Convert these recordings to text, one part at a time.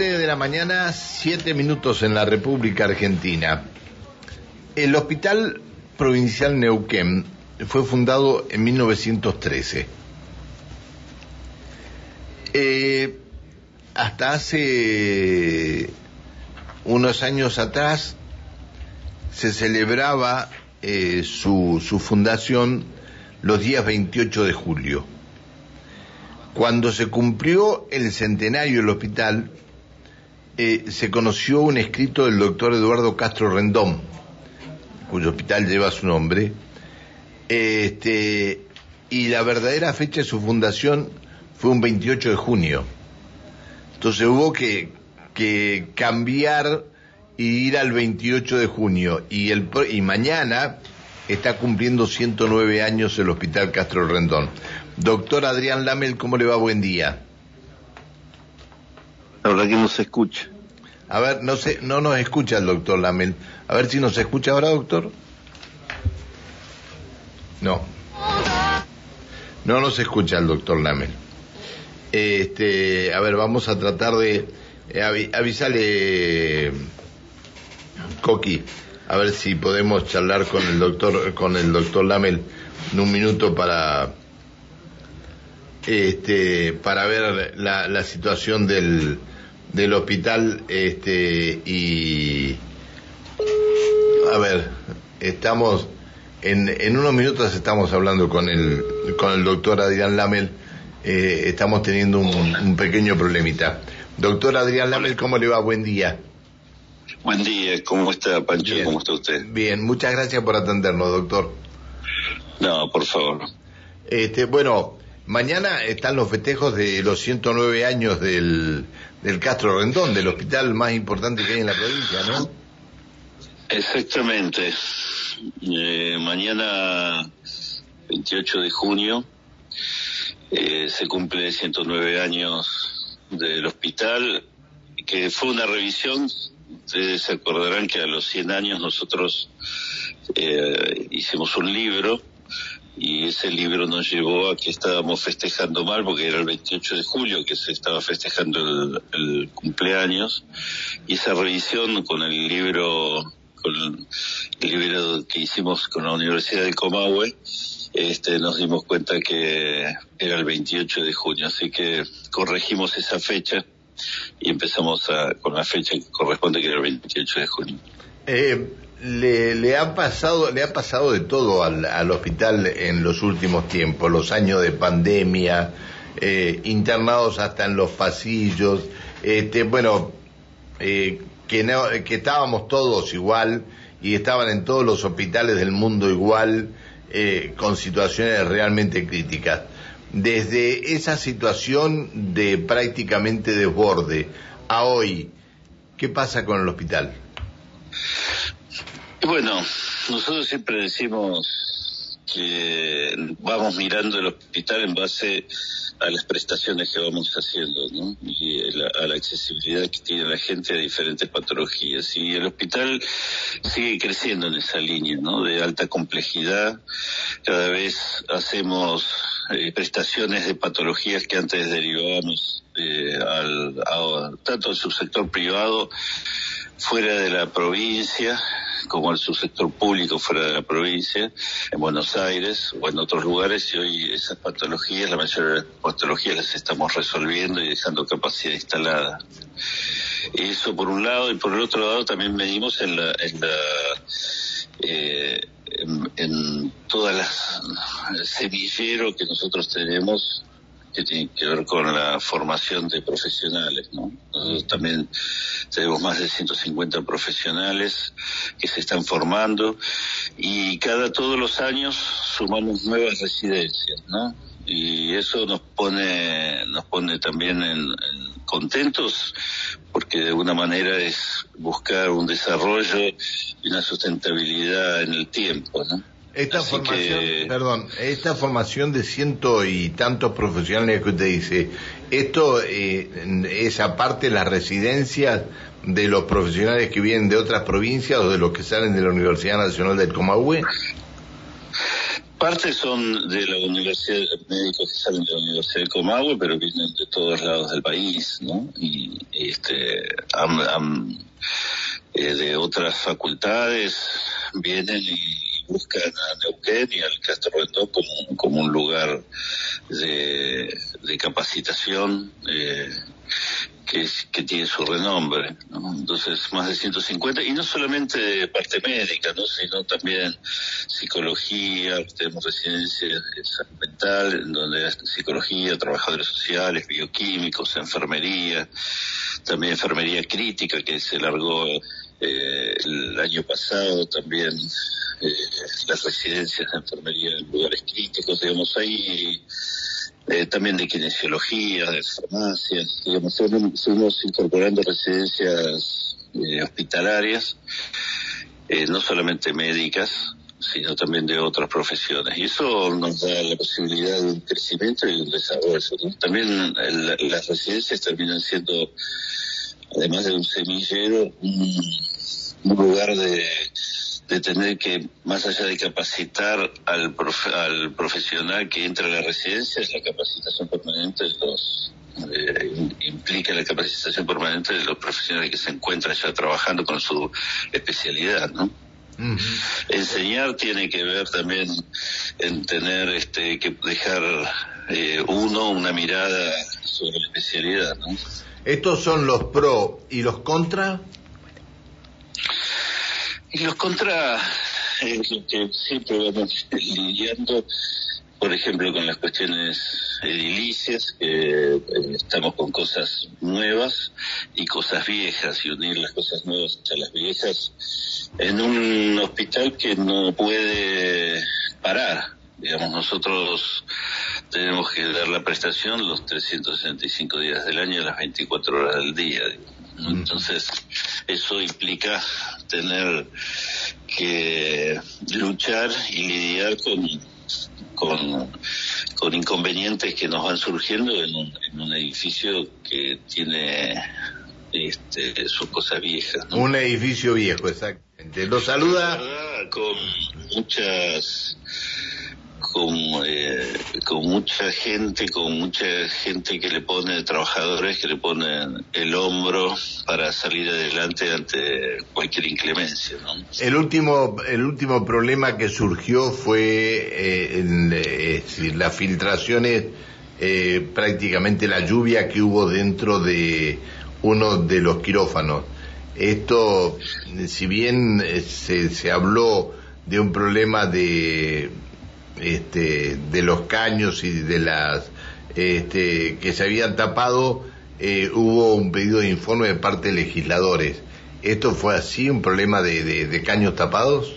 7 de la mañana, 7 minutos en la República Argentina. El Hospital Provincial Neuquén fue fundado en 1913. Eh, hasta hace unos años atrás se celebraba eh, su fundación los días 28 de julio. Cuando se cumplió el centenario del hospital, eh, se conoció un escrito del doctor Eduardo Castro Rendón, cuyo hospital lleva su nombre, este, y la verdadera fecha de su fundación fue un 28 de junio. Entonces hubo que, cambiar y ir al 28 de junio. Y, el, y mañana está cumpliendo 109 años el Hospital Castro Rendón. Doctor Adrián Lamel, ¿cómo le va? Buen día. La que no se escucha. A ver, no, se, no nos escucha el doctor Lamel. A ver si nos escucha ahora, doctor. No. No nos escucha el doctor Lamel. Este, a ver, vamos a tratar de eh, Coqui, a ver si podemos charlar con el doctor, con el doctor Lamel en un minuto para, este, para ver la, la situación del, del hospital, este, y, a ver, estamos, en, en unos minutos estamos hablando con el, con el doctor Adrián Lamel, eh, estamos teniendo un, un, pequeño problemita. Doctor Adrián Lamel, ¿cómo le va? Buen día. Buen día, ¿cómo está Pancho? Bien. ¿Cómo está usted? Bien, muchas gracias por atendernos, doctor. No, por favor. Este, bueno, mañana están los festejos de los 109 años del, del Castro Rendón, del hospital más importante que hay en la provincia, ¿no? Exactamente. Eh, mañana, 28 de junio, eh, se cumple 109 años del hospital, que fue una revisión. Ustedes se acordarán que a los 100 años nosotros eh, hicimos un libro y ese libro nos llevó a que estábamos festejando mal porque era el 28 de julio que se estaba festejando el, cumpleaños y esa revisión con el libro con el libro que hicimos con la Universidad del Comahue este, nos dimos cuenta que era el 28 de junio, así que corregimos esa fecha y empezamos a, con la fecha que corresponde que era el 28 de junio. Eh, le, le, ha pasado, le ha pasado de todo al, al, hospital en los últimos tiempos, los años de pandemia, eh, internados hasta en los pasillos, este, bueno, eh, que, no, que estábamos todos igual y estaban en todos los hospitales del mundo igual, eh, con situaciones realmente críticas. Desde esa situación de prácticamente desborde a hoy, ¿qué pasa con el hospital? Bueno, nosotros siempre decimos que vamos mirando el hospital en base a las prestaciones que vamos haciendo, ¿no? Y a la accesibilidad que tiene la gente a diferentes patologías. Y el hospital sigue creciendo en esa línea, ¿no? De alta complejidad. Cada vez hacemos eh, prestaciones de patologías que antes derivábamos eh, al, a, tanto al subsector privado fuera de la provincia como el subsector público fuera de la provincia, en Buenos Aires o en otros lugares, y hoy esas patologías, la mayoría de las patologías las estamos resolviendo y dejando capacidad instalada. Eso por un lado, y por el otro lado también medimos en la, en la eh, en, en todas las semillero que nosotros tenemos que tiene que ver con la formación de profesionales, ¿no? Nosotros también tenemos más de 150 profesionales que se están formando y cada todos los años sumamos nuevas residencias, ¿no? Y eso nos pone nos pone también en, en contentos porque de alguna manera es buscar un desarrollo y una sustentabilidad en el tiempo, ¿no? Esta Así formación, que... perdón, esta formación de ciento y tantos profesionales que usted dice, ¿esto eh, es aparte las residencias de los profesionales que vienen de otras provincias o de los que salen de la Universidad Nacional del Comahue? Parte son de la universidad, médicos que salen de la Universidad de Comahue, pero vienen de todos lados del país, ¿no? Y, este, eh, de otras facultades vienen y buscan a Neuquén y al Castro Rendón como, un lugar de, capacitación eh, que, que tiene su renombre. ¿no? Entonces, más de 150, y no solamente de parte médica, ¿no? sino también psicología, tenemos residencia de salud mental, en donde hay psicología, trabajadores sociales, bioquímicos, enfermería, también enfermería crítica que se largó eh, el año pasado, también eh, las residencias de enfermería en lugares críticos, digamos, ahí eh, también de kinesiología, de farmacia, digamos, fuimos incorporando residencias eh, hospitalarias, no solamente médicas, sino también de otras profesiones. Y eso nos da la posibilidad de un crecimiento y un desarrollo. También las residencias terminan siendo, además de un semillero, un lugar de de tener que, más allá de capacitar al, al profesional que entra a la residencia, es la capacitación permanente de los, eh, implica la capacitación permanente de los profesionales que se encuentran ya trabajando con su especialidad, ¿no? Enseñar tiene que ver también en tener este, que dejar eh, uno una mirada sobre la especialidad, ¿no? Estos son los pro y los contra. Y los contra es lo que siempre vamos lidiando, por ejemplo, con las cuestiones edilicias, que eh, estamos con cosas nuevas y cosas viejas, y unir las cosas nuevas a las viejas en un hospital que no puede parar. Digamos, nosotros tenemos que dar la prestación los 365 días del año, las 24 horas del día. Entonces, eso implica tener que luchar y lidiar con, con, con inconvenientes que nos van surgiendo en un, en un edificio que tiene este, sus cosas viejas. Un edificio viejo, exactamente. Lo saluda. Con muchas con, eh, con mucha gente, con mucha gente que le pone, trabajadores que le ponen el hombro para salir adelante ante cualquier inclemencia. ¿no? El último, el último problema que surgió fue eh, en, eh, las filtraciones, eh, prácticamente la lluvia que hubo dentro de uno de los quirófanos. Esto, si bien se, se habló de un problema de este, de los caños y de las este, que se habían tapado, eh, hubo un pedido de informe de parte de legisladores. ¿Esto fue así, un problema de, de, caños tapados?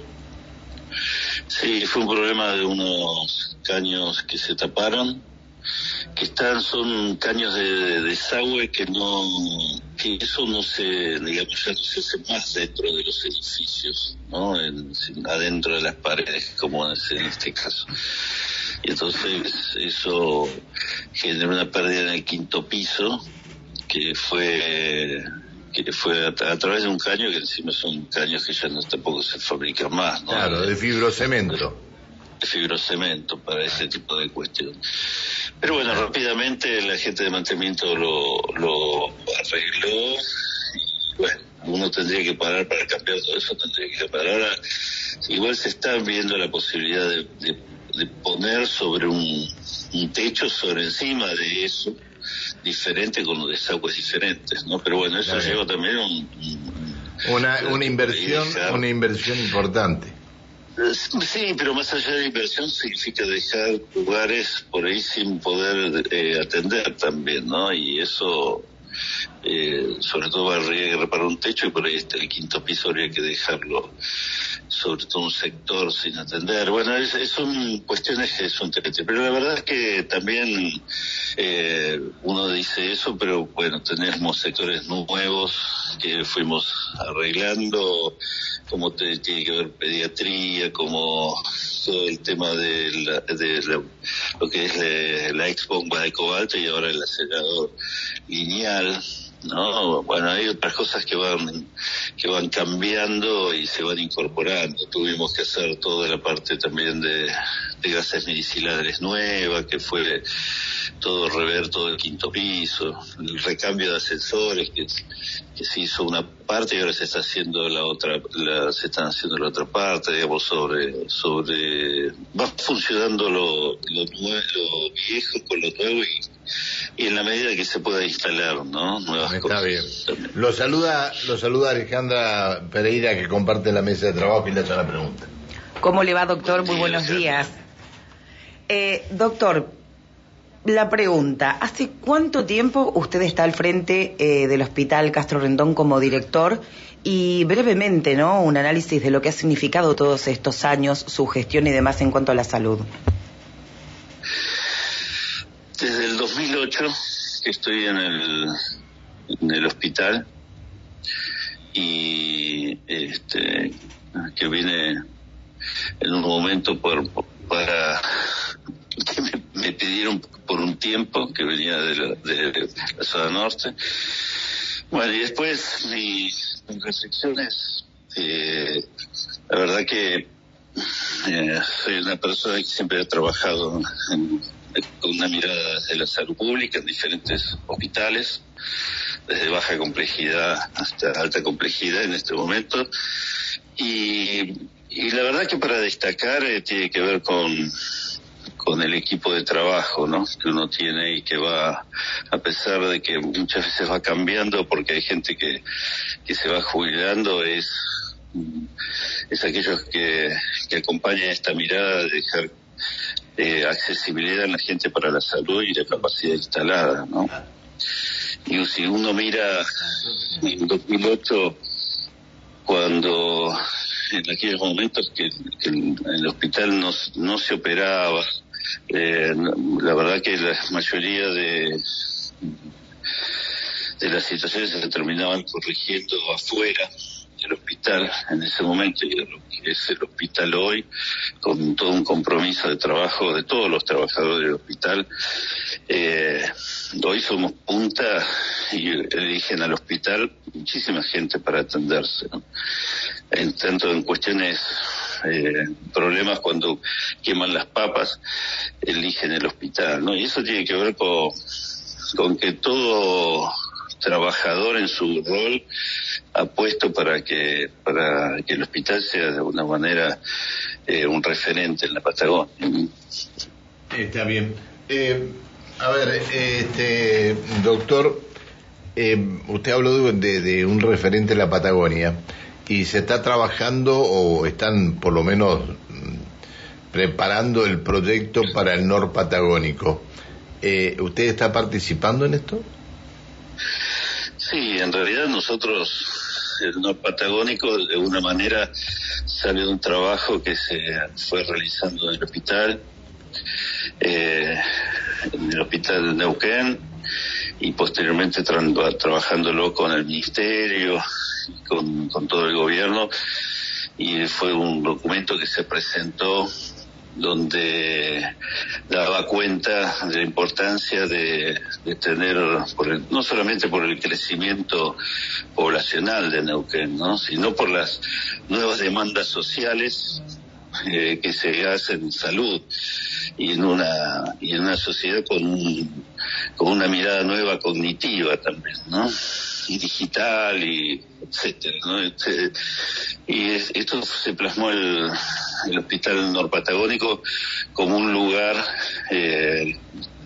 Sí, fue un problema de unos caños que se taparon, que están, son caños de, desagüe que no, que eso no se, digamos, ya no se hace más dentro de los edificios, ¿no? adentro de las paredes, como es en este caso. Y entonces eso generó una pérdida en el quinto piso, que fue que fue a, través de un caño que encima son caños que ya no tampoco se fabrican más, ¿no? Claro, de fibrocemento. De fibrocemento para ese tipo de cuestiones. Pero bueno, rápidamente la gente de mantenimiento lo, lo arregló y bueno, uno tendría que parar para cambiar todo eso, tendría que parar. Ahora, igual se está viendo la posibilidad de, de, poner sobre un, un, techo sobre encima de eso, diferente con los desagües diferentes, ¿no? Pero bueno, eso lleva también un, una, una inversión, una inversión importante. Sí, pero más allá de inversión significa dejar lugares por ahí sin poder eh, atender también, ¿no? Y eso, eh, sobre todo habría que reparar un techo y por ahí está el quinto piso habría que dejarlo, sobre todo un sector sin atender. Bueno, es, son cuestiones que son terribles, pero la verdad es que también eh, uno dice eso, pero bueno, tenemos sectores nuevos que fuimos arreglando como te, tiene que ver pediatría, como todo el tema de, lo que es la, ex bomba de cobalto y ahora el acelerador lineal. ¿No? Bueno, hay otras cosas que van, que van cambiando y se van incorporando. Tuvimos que hacer toda la parte también de, de gases medicinales nueva, que fue todo rever todo el quinto piso, el recambio de ascensores, que, que se hizo una parte y ahora se está haciendo la otra, la, se están haciendo la otra parte, digamos, sobre, sobre, va funcionando lo, lo, lo viejo con lo nuevo y y en la medida que se pueda instalar, ¿no? Nuevas Está bien. Lo saluda, lo saluda Alejandra Pereira que comparte la mesa de trabajo y le hace la pregunta. ¿Cómo le va, doctor? Muy buenos días. Eh, doctor, la pregunta, ¿hace cuánto tiempo usted está al frente eh, del Hospital Castro Rendón como director? Y brevemente, ¿no? Un análisis de lo que ha significado todos estos años, su gestión y demás en cuanto a la salud. Desde el 2008 que estoy en el, en el hospital y este que vine en un momento por, para que me, pidieron por un tiempo que venía de la, de la zona norte bueno y después mis, reflexiones eh, la verdad que eh, soy una persona que siempre ha trabajado en, con una mirada de la salud pública en diferentes hospitales, desde baja complejidad hasta alta complejidad en este momento. Y, y la verdad que para destacar eh, tiene que ver con, con el equipo de trabajo ¿no? que uno tiene y que va, a pesar de que muchas veces va cambiando porque hay gente que, que se va jubilando, es, es aquellos que, que acompañan esta mirada de dejar eh, accesibilidad en la gente para la salud y la capacidad instalada, ¿no? Y si uno mira en 2008, cuando en aquellos momentos que, en el hospital no, no se operaba, eh, la verdad que la mayoría de, de las situaciones se terminaban corrigiendo afuera el hospital en ese momento y lo que es el hospital hoy, con todo un compromiso de trabajo de todos los trabajadores del hospital. Eh, hoy somos punta y eligen al hospital muchísima gente para atenderse, en, tanto en cuestiones eh, problemas cuando queman las papas, eligen el hospital, ¿no? Y eso tiene que ver con, con que todo trabajador en su rol ha puesto para que para que el hospital sea de alguna manera eh, un referente en la Patagonia. Está bien. Eh, a ver, este doctor, eh, usted habló de, de, un referente en la Patagonia y se está trabajando o están por lo menos preparando el proyecto para el norpatagónico. ¿Usted está participando en esto? Sí, en realidad nosotros, el norpatagónico, de una manera sale de un trabajo que se fue realizando en el hospital, eh, en el hospital de Neuquén, y posteriormente trabajándolo con el ministerio, con, con todo el gobierno, y fue un documento que se presentó donde daba cuenta de la importancia de, tener, no solamente por el crecimiento poblacional de Neuquén, ¿no? sino por las nuevas demandas sociales eh, que se hacen en salud y en una y en una sociedad con con una mirada nueva cognitiva también, ¿no? Y digital y etcétera, ¿no? Este, y esto se plasmó el, el Hospital Norpatagónico como un lugar eh,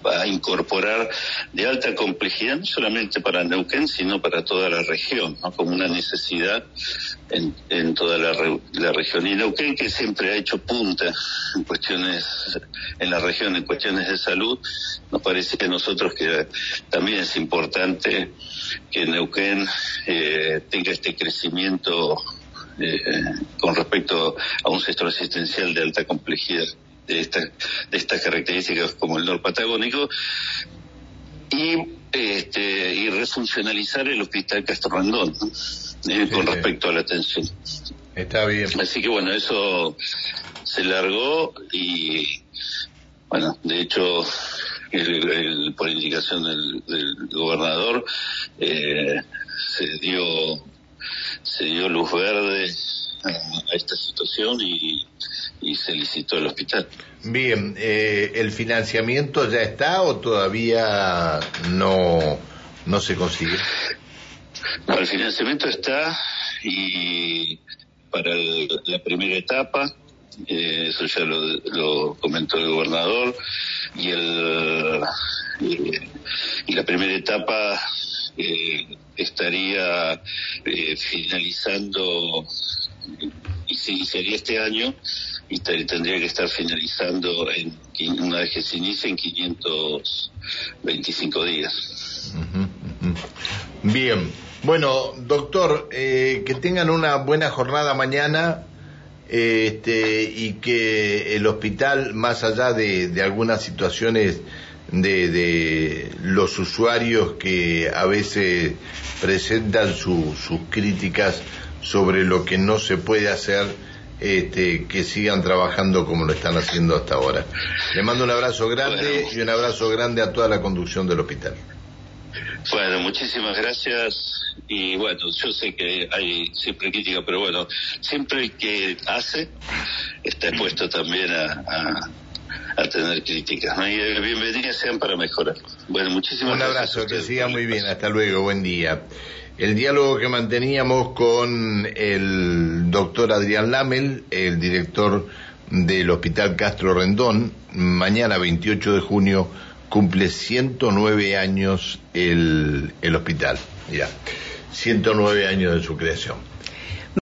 a incorporar de alta complejidad, no solamente para Neuquén, sino para toda la región, como una necesidad en, toda la, la, región. Y Neuquén, que siempre ha hecho punta en cuestiones, en la región, en cuestiones de salud, nos parece que nosotros que también es importante que Neuquén eh, tenga este crecimiento eh, con respecto a un sector asistencial de alta complejidad de, esta, de estas características como el norpatagónico y este y refuncionalizar el hospital Castro Randón eh, con respecto a la atención. Está bien. Así que bueno, eso se largó y bueno, de hecho por indicación del, gobernador, eh, se dio se dio luz verde a, esta situación y, se licitó el hospital. Bien, eh, ¿el financiamiento ya está o todavía no, no se consigue? el financiamiento está y para la primera etapa eh, eso ya lo, comentó el gobernador, y, el, y, la primera etapa eh, estaría eh, finalizando y se iniciaría este año y tendría que estar finalizando en, una vez que se inicie en 525 días. Bien, bueno, doctor, que tengan una buena jornada mañana este, y que el hospital, más allá de, algunas situaciones de, los usuarios que a veces presentan sus críticas sobre lo que no se puede hacer, este, que sigan trabajando como lo están haciendo hasta ahora. Le mando un abrazo grande y un abrazo grande a toda la conducción del hospital. Bueno, muchísimas gracias y bueno, yo sé que hay siempre crítica, pero bueno, siempre el que hace está expuesto también a, a, tener críticas. ¿no? Y eh, bienvenidas sean para mejorar. Bueno, muchísimas gracias. Un abrazo, que siga muy bien. Hasta luego, buen día. El diálogo que manteníamos con el doctor Adrián Lamel, el director del Hospital Castro Rendón, mañana 28 de junio cumple 109 años el, el hospital. Ya. 109 años de su creación.